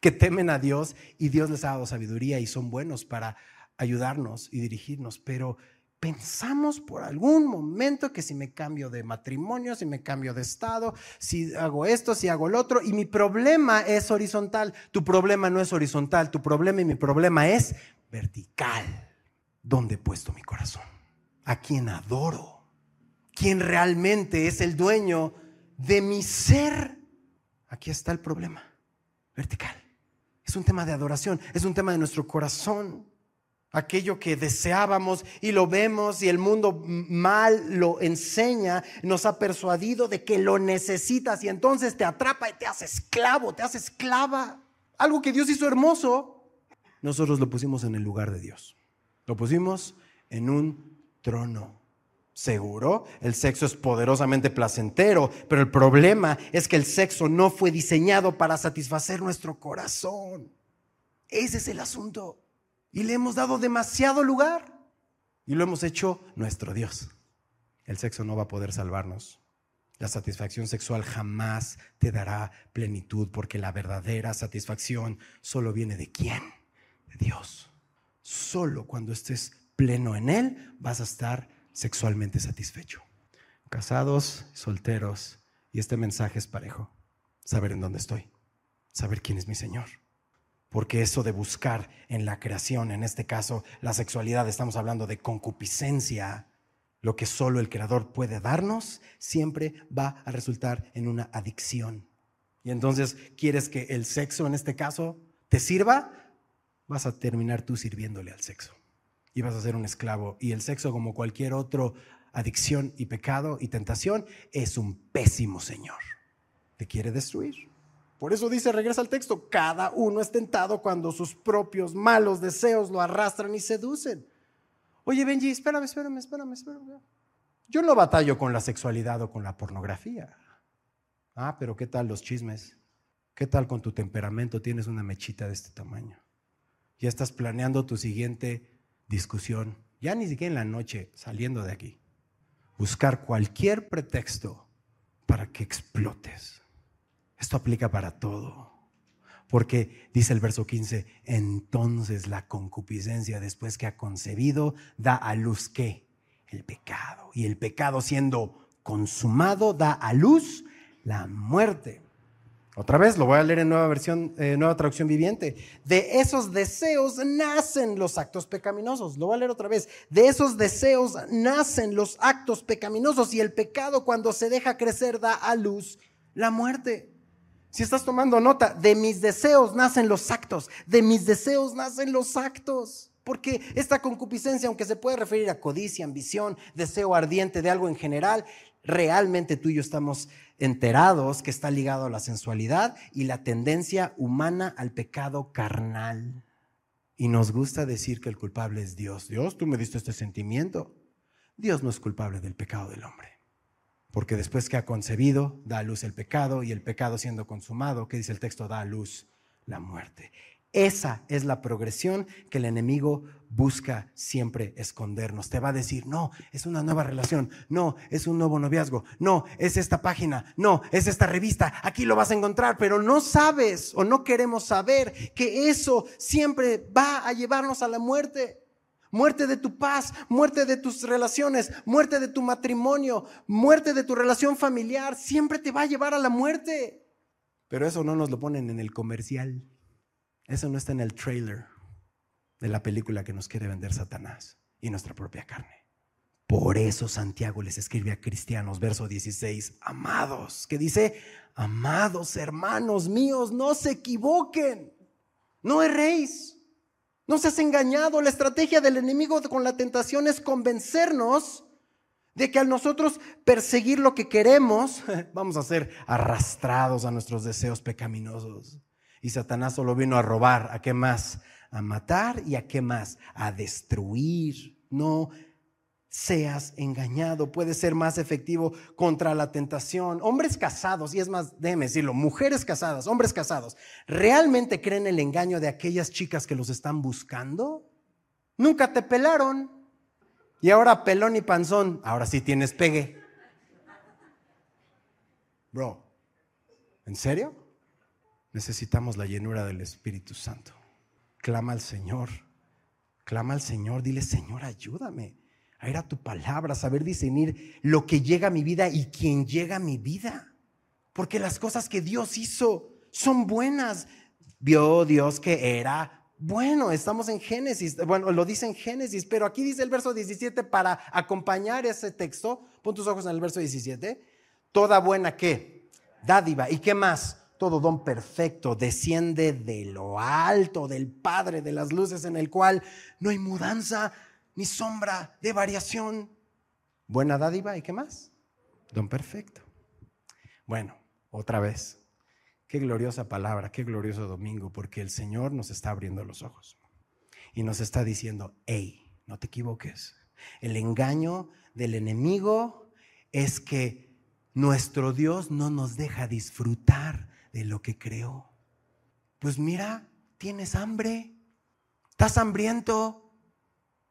que temen a Dios y Dios les ha dado sabiduría y son buenos para ayudarnos y dirigirnos, pero pensamos por algún momento que si me cambio de matrimonio, si me cambio de estado, si hago esto, si hago lo otro, y mi problema es horizontal. Tu problema no es horizontal, tu problema y mi problema es vertical. ¿Dónde he puesto mi corazón? ¿A quién adoro? ¿Quién realmente es el dueño de mi ser? Aquí está el problema. Vertical. Es un tema de adoración, es un tema de nuestro corazón. Aquello que deseábamos y lo vemos y el mundo mal lo enseña, nos ha persuadido de que lo necesitas y entonces te atrapa y te hace esclavo, te hace esclava. Algo que Dios hizo hermoso, nosotros lo pusimos en el lugar de Dios. Lo pusimos en un trono. Seguro, el sexo es poderosamente placentero, pero el problema es que el sexo no fue diseñado para satisfacer nuestro corazón. Ese es el asunto. Y le hemos dado demasiado lugar y lo hemos hecho nuestro Dios. El sexo no va a poder salvarnos. La satisfacción sexual jamás te dará plenitud porque la verdadera satisfacción solo viene de quién? De Dios. Solo cuando estés pleno en Él vas a estar sexualmente satisfecho. Casados, solteros, y este mensaje es parejo. Saber en dónde estoy, saber quién es mi Señor. Porque eso de buscar en la creación, en este caso la sexualidad, estamos hablando de concupiscencia, lo que solo el Creador puede darnos, siempre va a resultar en una adicción. Y entonces, ¿quieres que el sexo en este caso te sirva? Vas a terminar tú sirviéndole al sexo. Y vas a ser un esclavo. Y el sexo, como cualquier otro adicción y pecado y tentación, es un pésimo Señor. Te quiere destruir. Por eso dice, regresa al texto, cada uno es tentado cuando sus propios malos deseos lo arrastran y seducen. Oye, Benji, espérame, espérame, espérame, espérame. Yo no batallo con la sexualidad o con la pornografía. Ah, pero ¿qué tal los chismes? ¿Qué tal con tu temperamento? Tienes una mechita de este tamaño. Ya estás planeando tu siguiente discusión. Ya ni siquiera en la noche, saliendo de aquí. Buscar cualquier pretexto para que explotes. Esto aplica para todo. Porque dice el verso 15, entonces la concupiscencia después que ha concebido da a luz qué? El pecado. Y el pecado siendo consumado da a luz la muerte. Otra vez, lo voy a leer en nueva versión, eh, nueva traducción viviente. De esos deseos nacen los actos pecaminosos. Lo voy a leer otra vez. De esos deseos nacen los actos pecaminosos y el pecado cuando se deja crecer da a luz la muerte. Si estás tomando nota, de mis deseos nacen los actos, de mis deseos nacen los actos. Porque esta concupiscencia, aunque se puede referir a codicia, ambición, deseo ardiente de algo en general, realmente tú y yo estamos enterados que está ligado a la sensualidad y la tendencia humana al pecado carnal. Y nos gusta decir que el culpable es Dios. Dios, tú me diste este sentimiento. Dios no es culpable del pecado del hombre. Porque después que ha concebido, da a luz el pecado y el pecado siendo consumado, ¿qué dice el texto? Da a luz la muerte. Esa es la progresión que el enemigo busca siempre escondernos. Te va a decir, no, es una nueva relación, no, es un nuevo noviazgo, no, es esta página, no, es esta revista, aquí lo vas a encontrar, pero no sabes o no queremos saber que eso siempre va a llevarnos a la muerte muerte de tu paz, muerte de tus relaciones, muerte de tu matrimonio, muerte de tu relación familiar, siempre te va a llevar a la muerte. Pero eso no nos lo ponen en el comercial. Eso no está en el trailer de la película que nos quiere vender Satanás y nuestra propia carne. Por eso Santiago les escribe a cristianos, verso 16, amados, que dice, amados hermanos míos, no se equivoquen, no erréis. No seas engañado. La estrategia del enemigo con la tentación es convencernos de que al nosotros perseguir lo que queremos, vamos a ser arrastrados a nuestros deseos pecaminosos. Y Satanás solo vino a robar. ¿A qué más? A matar y a qué más? A destruir. No seas engañado, puede ser más efectivo contra la tentación. Hombres casados, y es más, déjeme decirlo, mujeres casadas, hombres casados, ¿realmente creen el engaño de aquellas chicas que los están buscando? Nunca te pelaron. Y ahora pelón y panzón, ahora sí tienes pegue. Bro, ¿en serio? Necesitamos la llenura del Espíritu Santo. Clama al Señor. Clama al Señor, dile, Señor, ayúdame a ir a tu palabra, saber discernir lo que llega a mi vida y quién llega a mi vida. Porque las cosas que Dios hizo son buenas. Vio Dios que era bueno. Estamos en Génesis. Bueno, lo dice en Génesis, pero aquí dice el verso 17 para acompañar ese texto. Pon tus ojos en el verso 17. Toda buena qué? Dádiva. ¿Y qué más? todo don perfecto desciende de lo alto, del Padre de las luces, en el cual no hay mudanza ni sombra de variación. Buena dádiva y qué más? Don perfecto. Bueno, otra vez. Qué gloriosa palabra, qué glorioso domingo, porque el Señor nos está abriendo los ojos y nos está diciendo, hey, no te equivoques. El engaño del enemigo es que nuestro Dios no nos deja disfrutar de lo que creó. Pues mira, tienes hambre, estás hambriento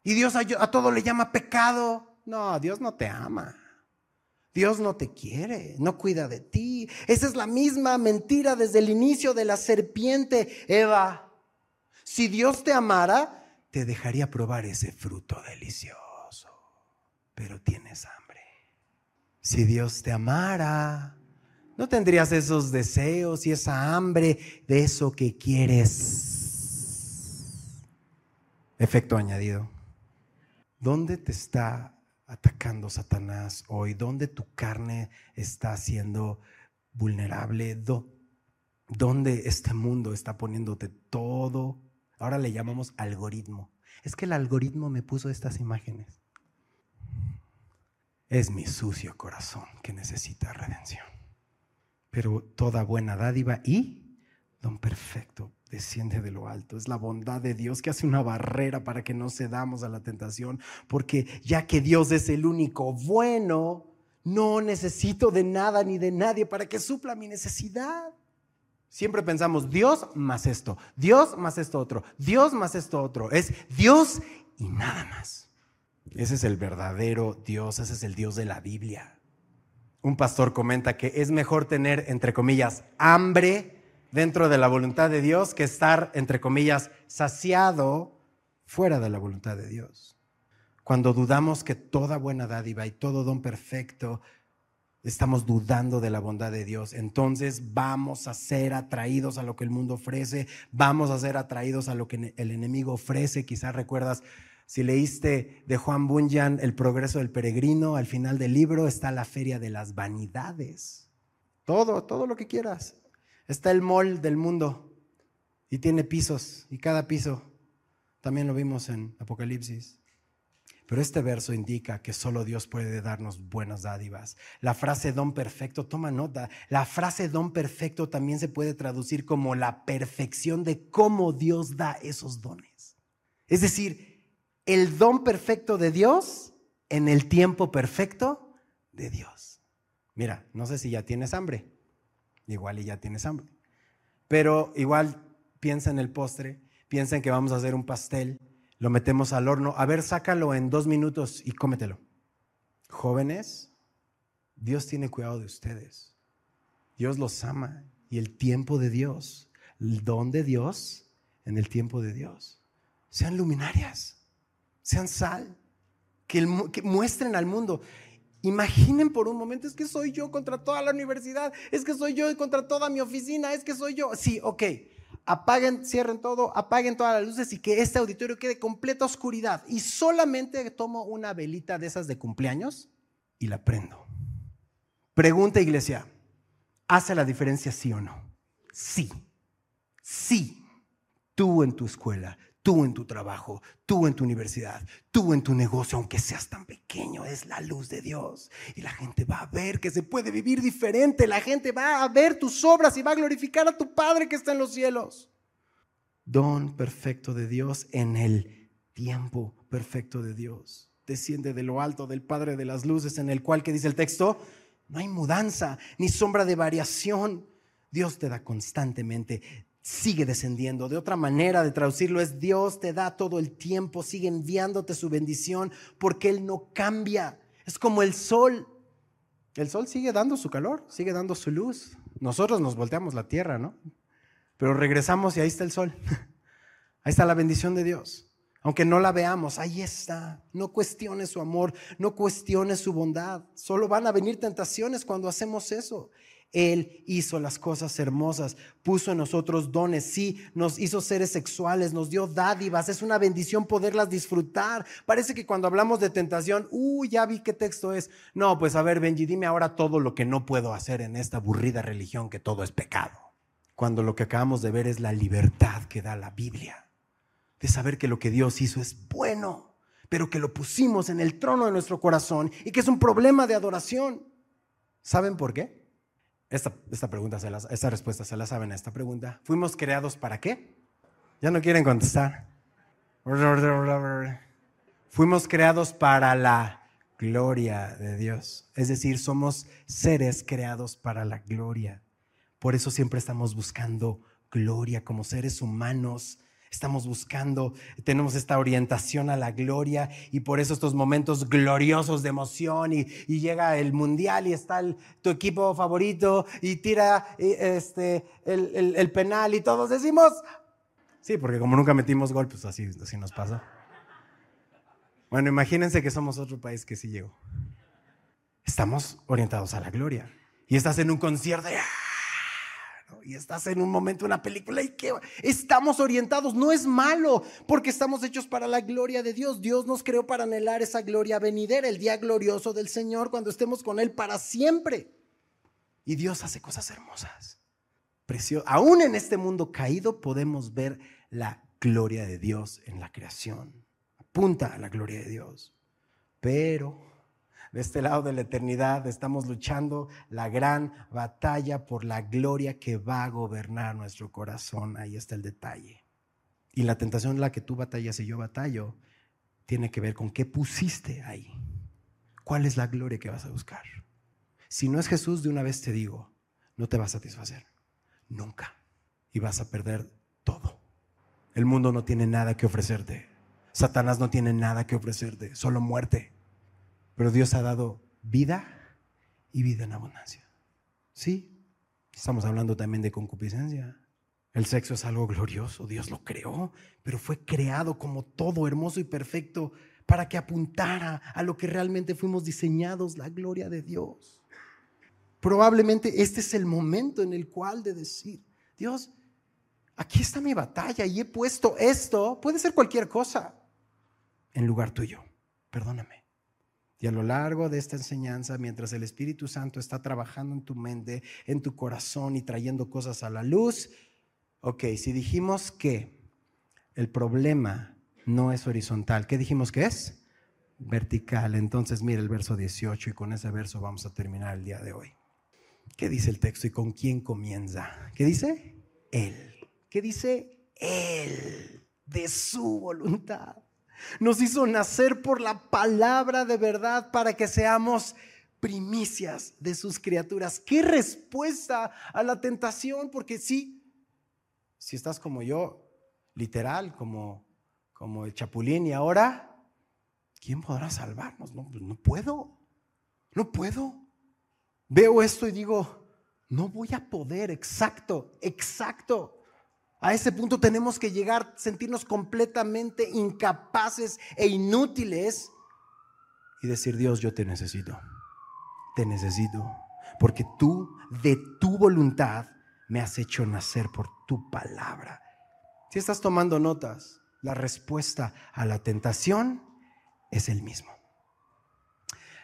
y Dios a, todo le llama pecado. No, Dios no te ama. Dios no te quiere, no cuida de ti. Esa es la misma mentira desde el inicio de la serpiente, Eva. Si Dios te amara, te dejaría probar ese fruto delicioso, pero tienes hambre. Si Dios te amara, no tendrías esos deseos y esa hambre de eso que quieres. Efecto añadido. ¿Dónde te está atacando Satanás hoy? ¿Dónde tu carne está siendo vulnerable? ¿Dónde este mundo está poniéndote todo? Ahora le llamamos algoritmo. Es que el algoritmo me puso estas imágenes. Es mi sucio corazón que necesita redención. Pero toda buena dádiva y don perfecto desciende de lo alto. Es la bondad de Dios que hace una barrera para que no cedamos a la tentación, porque ya que Dios es el único bueno, no necesito de nada ni de nadie para que supla mi necesidad. Siempre pensamos Dios más esto, Dios más esto otro, Dios más esto otro. Es Dios y nada más. Ese es el verdadero Dios, ese es el Dios de la Biblia. Un pastor comenta que es mejor tener, entre comillas, hambre dentro de la voluntad de Dios que estar, entre comillas, saciado fuera de la voluntad de Dios. Cuando dudamos que toda buena dádiva y todo don perfecto, estamos dudando de la bondad de Dios, entonces vamos a ser atraídos a lo que el mundo ofrece, vamos a ser atraídos a lo que el enemigo ofrece. Quizás recuerdas, si leíste de Juan Bunyan El progreso del peregrino, al final del libro está la feria de las vanidades. Todo, todo lo que quieras. Está el mall del mundo y tiene pisos y cada piso, también lo vimos en Apocalipsis. Pero este verso indica que solo Dios puede darnos buenas dádivas. La frase don perfecto, toma nota, la frase don perfecto también se puede traducir como la perfección de cómo Dios da esos dones. Es decir, el don perfecto de Dios en el tiempo perfecto de Dios. Mira, no sé si ya tienes hambre igual y ya tienes hambre. Pero igual piensa en el postre, piensa en que vamos a hacer un pastel, lo metemos al horno, a ver, sácalo en dos minutos y cómetelo. Jóvenes, Dios tiene cuidado de ustedes. Dios los ama y el tiempo de Dios, el don de Dios en el tiempo de Dios. Sean luminarias, sean sal, que, que muestren al mundo. Imaginen por un momento, es que soy yo contra toda la universidad, es que soy yo contra toda mi oficina, es que soy yo. Sí, ok, apaguen, cierren todo, apaguen todas las luces y que este auditorio quede completa oscuridad. Y solamente tomo una velita de esas de cumpleaños y la prendo. Pregunta iglesia, ¿hace la diferencia sí o no? Sí, sí. Tú en tu escuela, tú en tu trabajo, tú en tu universidad, tú en tu negocio, aunque seas tan pequeño, es la luz de Dios. Y la gente va a ver que se puede vivir diferente. La gente va a ver tus obras y va a glorificar a tu Padre que está en los cielos. Don perfecto de Dios en el tiempo perfecto de Dios. Desciende de lo alto del Padre de las luces, en el cual, que dice el texto, no hay mudanza ni sombra de variación. Dios te da constantemente sigue descendiendo. De otra manera de traducirlo es Dios te da todo el tiempo, sigue enviándote su bendición porque Él no cambia. Es como el sol. El sol sigue dando su calor, sigue dando su luz. Nosotros nos volteamos la tierra, ¿no? Pero regresamos y ahí está el sol. Ahí está la bendición de Dios. Aunque no la veamos, ahí está. No cuestiones su amor, no cuestiones su bondad. Solo van a venir tentaciones cuando hacemos eso. Él hizo las cosas hermosas, puso en nosotros dones, sí, nos hizo seres sexuales, nos dio dádivas, es una bendición poderlas disfrutar. Parece que cuando hablamos de tentación, uy, ya vi qué texto es. No, pues a ver, Benji, dime ahora todo lo que no puedo hacer en esta aburrida religión que todo es pecado. cuando lo que acabamos de ver es la libertad que da la Biblia, de saber que lo que Dios hizo es bueno, pero que lo pusimos en el trono de nuestro corazón y que es un problema de adoración. ¿Saben por qué? Esta, pregunta, se esta respuesta se la saben a esta pregunta. ¿Fuimos creados para qué? Ya no quieren contestar. Fuimos creados para la gloria de Dios. Es decir, somos seres creados para la gloria. Por eso siempre estamos buscando gloria como seres humanos. Estamos buscando, tenemos esta orientación a la gloria y por eso estos momentos gloriosos de emoción y, llega el mundial y está tu equipo favorito y tira este, el, penal y todos decimos, sí, porque como nunca metimos gol, pues así, así nos pasa. Bueno, imagínense que somos otro país que sí llegó. Estamos orientados a la gloria. Y estás en un concierto y, estás en un momento, una película y que estamos orientados. No es malo porque estamos hechos para la gloria de Dios. Dios nos creó para anhelar esa gloria venidera, el día glorioso del Señor, cuando estemos con Él para siempre. Y Dios hace cosas hermosas. Precioso. Aún en este mundo caído podemos ver la gloria de Dios en la creación apunta a la gloria de Dios. Pero de este lado de la eternidad estamos luchando la gran batalla por la gloria que va a gobernar nuestro corazón. Ahí está el detalle. Y la tentación en la que tú batallas y yo batallo tiene que ver con qué pusiste ahí. ¿Cuál es la gloria que vas a buscar? Si no es Jesús, de una vez te digo, no te va a satisfacer. Nunca. Y vas a perder todo. El mundo no tiene nada que ofrecerte. Satanás no tiene nada que ofrecerte, solo muerte. Pero Dios ha dado vida y vida en abundancia. Sí, estamos hablando también de concupiscencia. El sexo es algo glorioso, Dios lo creó, pero fue creado como todo hermoso y perfecto para que apuntara a lo que realmente fuimos diseñados, la gloria de Dios. Probablemente este es el momento en el cual de decir, Dios, aquí está mi batalla y he puesto esto, puede ser cualquier cosa, en lugar tuyo. Perdóname. Y a lo largo de esta enseñanza, mientras el Espíritu Santo está trabajando en tu mente, en tu corazón y trayendo cosas a la luz, ok, si dijimos que el problema no es horizontal, ¿qué dijimos que es? Vertical. Entonces mira el verso 18 y con ese verso vamos a terminar el día de hoy. ¿Qué dice el texto y con quién comienza? ¿Qué dice? Él. ¿Qué dice? Él, de su voluntad. Nos hizo nacer por la palabra de verdad para que seamos primicias de sus criaturas. ¿Qué respuesta a la tentación? Porque sí, si estás como yo, literal, como, como el chapulín, y ahora, ¿quién podrá salvarnos? No, pues no puedo, no puedo. Veo esto y digo, no voy a poder, exacto, exacto. A ese punto tenemos que llegar, sentirnos completamente incapaces e inútiles y decir, Dios, yo te necesito. Te necesito. Porque tú, de tu voluntad, me has hecho nacer por tu palabra. Si estás tomando notas, la respuesta a la tentación es el mismo.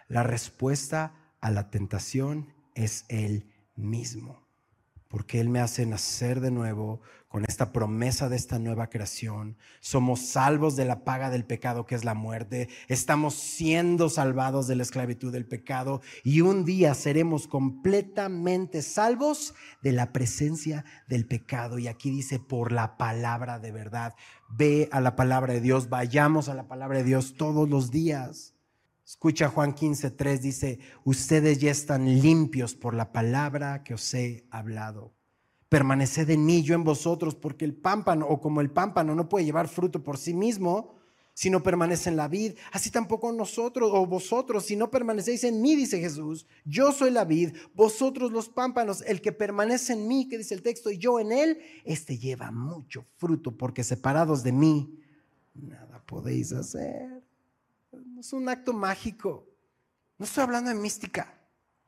La respuesta a la tentación es el mismo porque Él me hace nacer de nuevo con esta promesa de esta nueva creación. Somos salvos de la paga del pecado que es la muerte. Estamos siendo salvados de la esclavitud del pecado y un día seremos completamente salvos de la presencia del pecado. Y aquí dice por la palabra de verdad. Ve a la palabra de Dios, vayamos a la palabra de Dios todos los días. Escucha Juan 15, 3, dice, ustedes ya están limpios por la palabra que os he hablado. Permaneced en mí, yo en vosotros, porque el pámpano, o como el pámpano, no puede llevar fruto por sí mismo, si no permanece en la vid. Así tampoco nosotros o vosotros, si no permanecéis en mí, dice Jesús. Yo soy la vid, vosotros los pámpanos. El que permanece en mí, que dice el texto, y yo en él, este lleva mucho fruto, porque separados de mí, nada podéis hacer es un acto mágico. No estoy hablando de mística.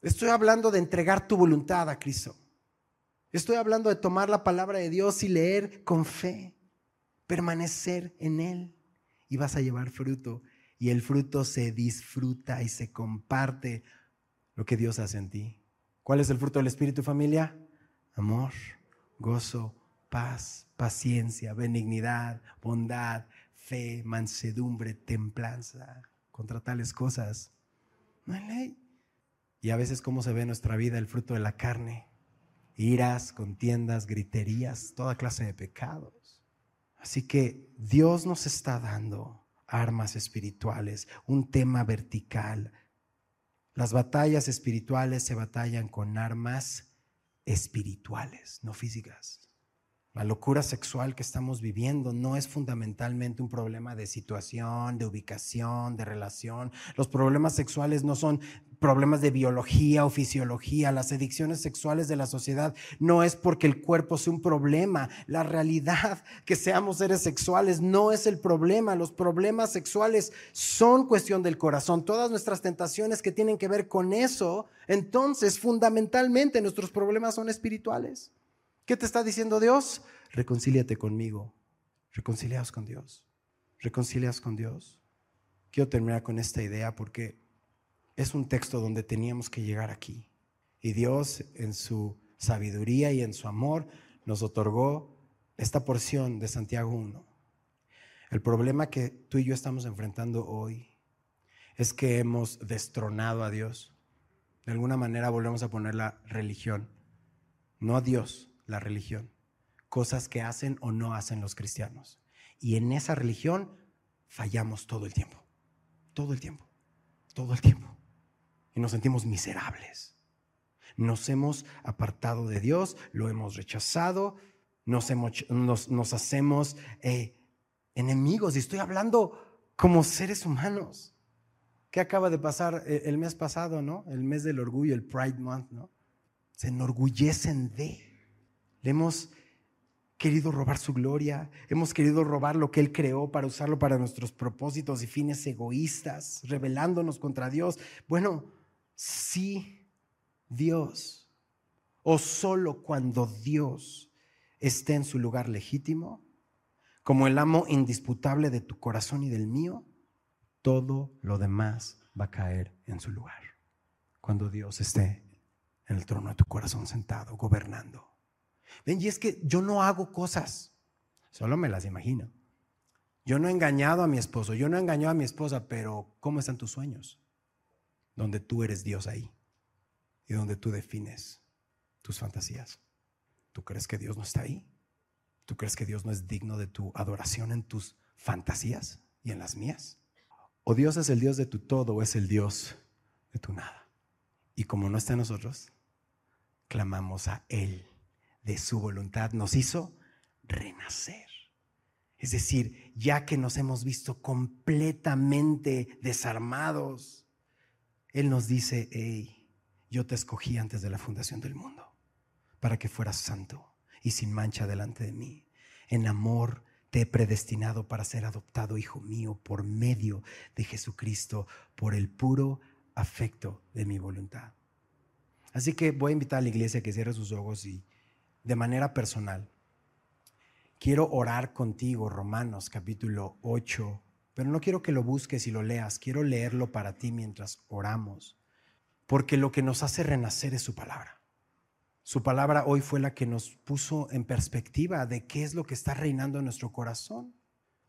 Estoy hablando de entregar tu voluntad a Cristo. Estoy hablando de tomar la palabra de Dios y leer con fe, permanecer en Él y vas a llevar fruto. Y el fruto se disfruta y se comparte lo que Dios hace en ti. ¿Cuál es el fruto del Espíritu familia? Amor, gozo, paz, paciencia, benignidad, bondad, fe, mansedumbre, templanza. Contra tales cosas no hay ley. Y a veces cómo se ve en nuestra vida el fruto de la carne. Iras, contiendas, griterías, toda clase de pecados. Así que Dios nos está dando armas espirituales, un tema vertical. Las batallas espirituales se batallan con armas espirituales, no físicas. La locura sexual que estamos viviendo no es fundamentalmente un problema de situación, de ubicación, de relación. Los problemas sexuales no son problemas de biología o fisiología. Las adicciones sexuales de la sociedad no es porque el cuerpo sea un problema. La realidad que seamos seres sexuales no es el problema. Los problemas sexuales son cuestión del corazón. Todas nuestras tentaciones que tienen que ver con eso, entonces fundamentalmente nuestros problemas son espirituales. ¿Qué te está diciendo Dios? Reconcíliate conmigo. Reconciliaos con Dios. Reconciliaos con Dios. Quiero terminar con esta idea porque es un texto donde teníamos que llegar aquí. Y Dios en su sabiduría y en su amor nos otorgó esta porción de Santiago 1. El problema que tú y yo estamos enfrentando hoy es que hemos destronado a Dios. De alguna manera volvemos a poner la religión, no a Dios, la religión, cosas que hacen o no hacen los cristianos. Y en esa religión fallamos todo el tiempo, todo el tiempo, todo el tiempo. Y nos sentimos miserables. Nos hemos apartado de Dios, lo hemos rechazado, nos, nos, hacemos eh, enemigos. Y estoy hablando como seres humanos. ¿Qué acaba de pasar eh, el mes pasado, no? El mes del orgullo, el Pride Month, ¿no? Se enorgullecen de hemos querido robar su gloria, hemos querido robar lo que Él creó para usarlo para nuestros propósitos y fines egoístas, rebelándonos contra Dios. Bueno, sí, Dios, o solo cuando Dios esté en su lugar legítimo, como el amo indisputable de tu corazón y del mío, todo lo demás va a caer en su lugar. Cuando Dios esté en el trono de tu corazón sentado, gobernando. Ven, y es que yo no hago cosas, solo me las imagino. Yo no he engañado a mi esposo, yo no he engañado a mi esposa, pero ¿cómo están tus sueños? Donde tú eres Dios ahí y donde tú defines tus fantasías. ¿Tú crees que Dios no está ahí? ¿Tú crees que Dios no es digno de tu adoración en tus fantasías y en las mías? ¿O Dios es el Dios de tu todo o es el Dios de tu nada? Y como no está en nosotros, clamamos a Él de su voluntad nos hizo renacer. Es decir, ya que nos hemos visto completamente desarmados, Él nos dice, hey, yo te escogí antes de la fundación del mundo para que fueras santo y sin mancha delante de mí. En amor te he predestinado para ser adoptado hijo mío por medio de Jesucristo, por el puro afecto de mi voluntad. Así que voy a invitar a la iglesia a que cierre sus ojos y de manera personal. Quiero orar contigo, Romanos capítulo 8, pero no quiero que lo busques y lo leas, quiero leerlo para ti mientras oramos, porque lo que nos hace renacer es su palabra. Su palabra hoy fue la que nos puso en perspectiva de qué es lo que está reinando en nuestro corazón,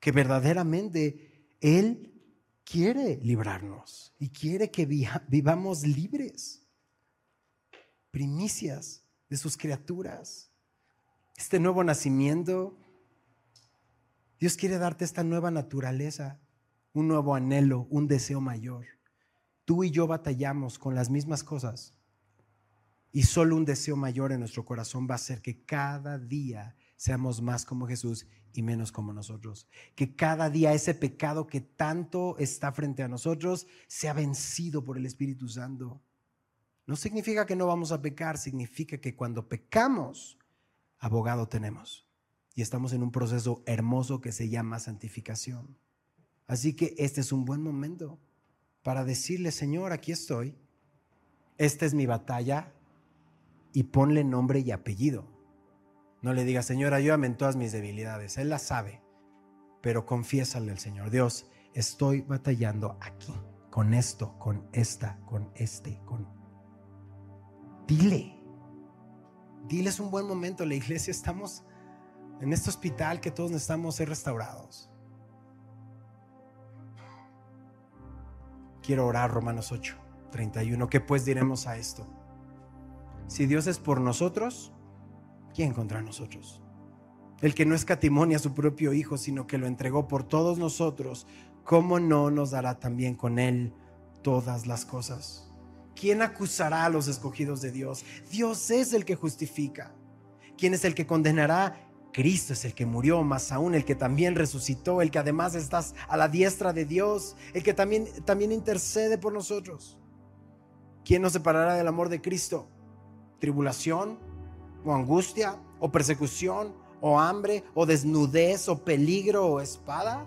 que verdaderamente Él quiere librarnos y quiere que vivamos libres, primicias de sus criaturas este nuevo nacimiento. Dios quiere darte esta nueva naturaleza, un nuevo anhelo, un deseo mayor. Tú y yo batallamos con las mismas cosas y solo un deseo mayor en nuestro corazón va a hacer que cada día seamos más como Jesús y menos como nosotros. Que cada día ese pecado que tanto está frente a nosotros sea vencido por el Espíritu Santo. No significa que no vamos a pecar, significa que cuando pecamos abogado tenemos. Y estamos en un proceso hermoso que se llama santificación. Así que este es un buen momento para decirle, Señor, aquí estoy. Esta es mi batalla y ponle nombre y apellido. No le digas, Señor, ayúdame en todas mis debilidades. Él las sabe. Pero confiésale al Señor, Dios, estoy batallando aquí, con esto, con esta, con este, con... Dile, Diles un buen momento, la iglesia estamos en este hospital que todos necesitamos ser restaurados. Quiero orar Romanos 8, 31. ¿Qué pues diremos a esto? Si Dios es por nosotros, ¿quién contra nosotros? El que no escatimonia a su propio Hijo, sino que lo entregó por todos nosotros, ¿cómo no nos dará también con Él todas las cosas? ¿Quién acusará a los escogidos de Dios? Dios es el que justifica. ¿Quién es el que condenará? Cristo es el que murió, más aún el que también resucitó, el que además está a la diestra de Dios, el que también, también intercede por nosotros. ¿Quién nos separará del amor de Cristo? ¿Tribulación? ¿O angustia? ¿O persecución? ¿O hambre? ¿O desnudez? ¿O peligro? ¿O espada?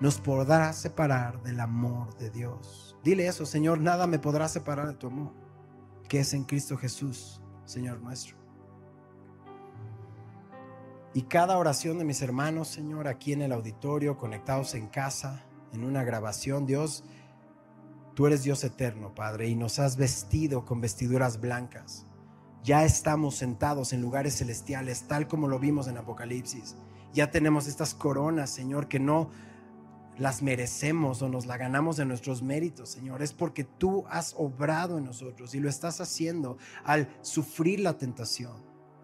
nos podrá separar del amor de Dios. Dile eso, Señor, nada me podrá separar de tu amor, que es en Cristo Jesús, Señor nuestro. Y cada oración de mis hermanos, Señor, aquí en el auditorio, conectados en casa, en una grabación, Dios, tú eres Dios eterno, Padre, y nos has vestido con vestiduras blancas. Ya estamos sentados en lugares celestiales, tal como lo vimos en Apocalipsis. Ya tenemos estas coronas, Señor, que no las merecemos o nos la ganamos de nuestros méritos, Señor. Es porque tú has obrado en nosotros y lo estás haciendo al sufrir la tentación,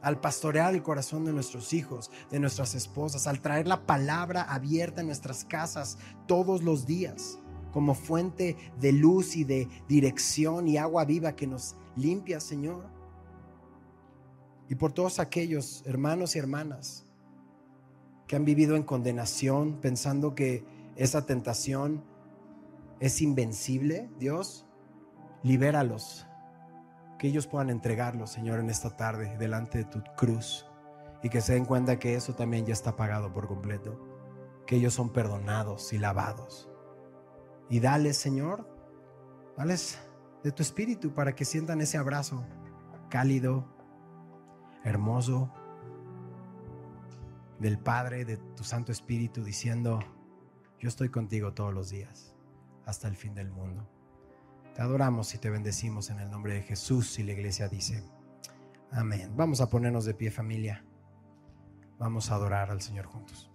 al pastorear el corazón de nuestros hijos, de nuestras esposas, al traer la palabra abierta en nuestras casas todos los días como fuente de luz y de dirección y agua viva que nos limpia, Señor. Y por todos aquellos hermanos y hermanas que han vivido en condenación pensando que esa tentación es invencible, Dios, libéralos. Que ellos puedan entregarlo, Señor, en esta tarde delante de tu cruz. Y que se den cuenta que eso también ya está pagado por completo. Que ellos son perdonados y lavados. Y dale, Señor, dales de tu espíritu para que sientan ese abrazo cálido, hermoso, del Padre, de tu Santo Espíritu, diciendo, yo estoy contigo todos los días, hasta el fin del mundo. Te adoramos y te bendecimos en el nombre de Jesús y la iglesia dice, amén. Vamos a ponernos de pie familia. Vamos a adorar al Señor juntos.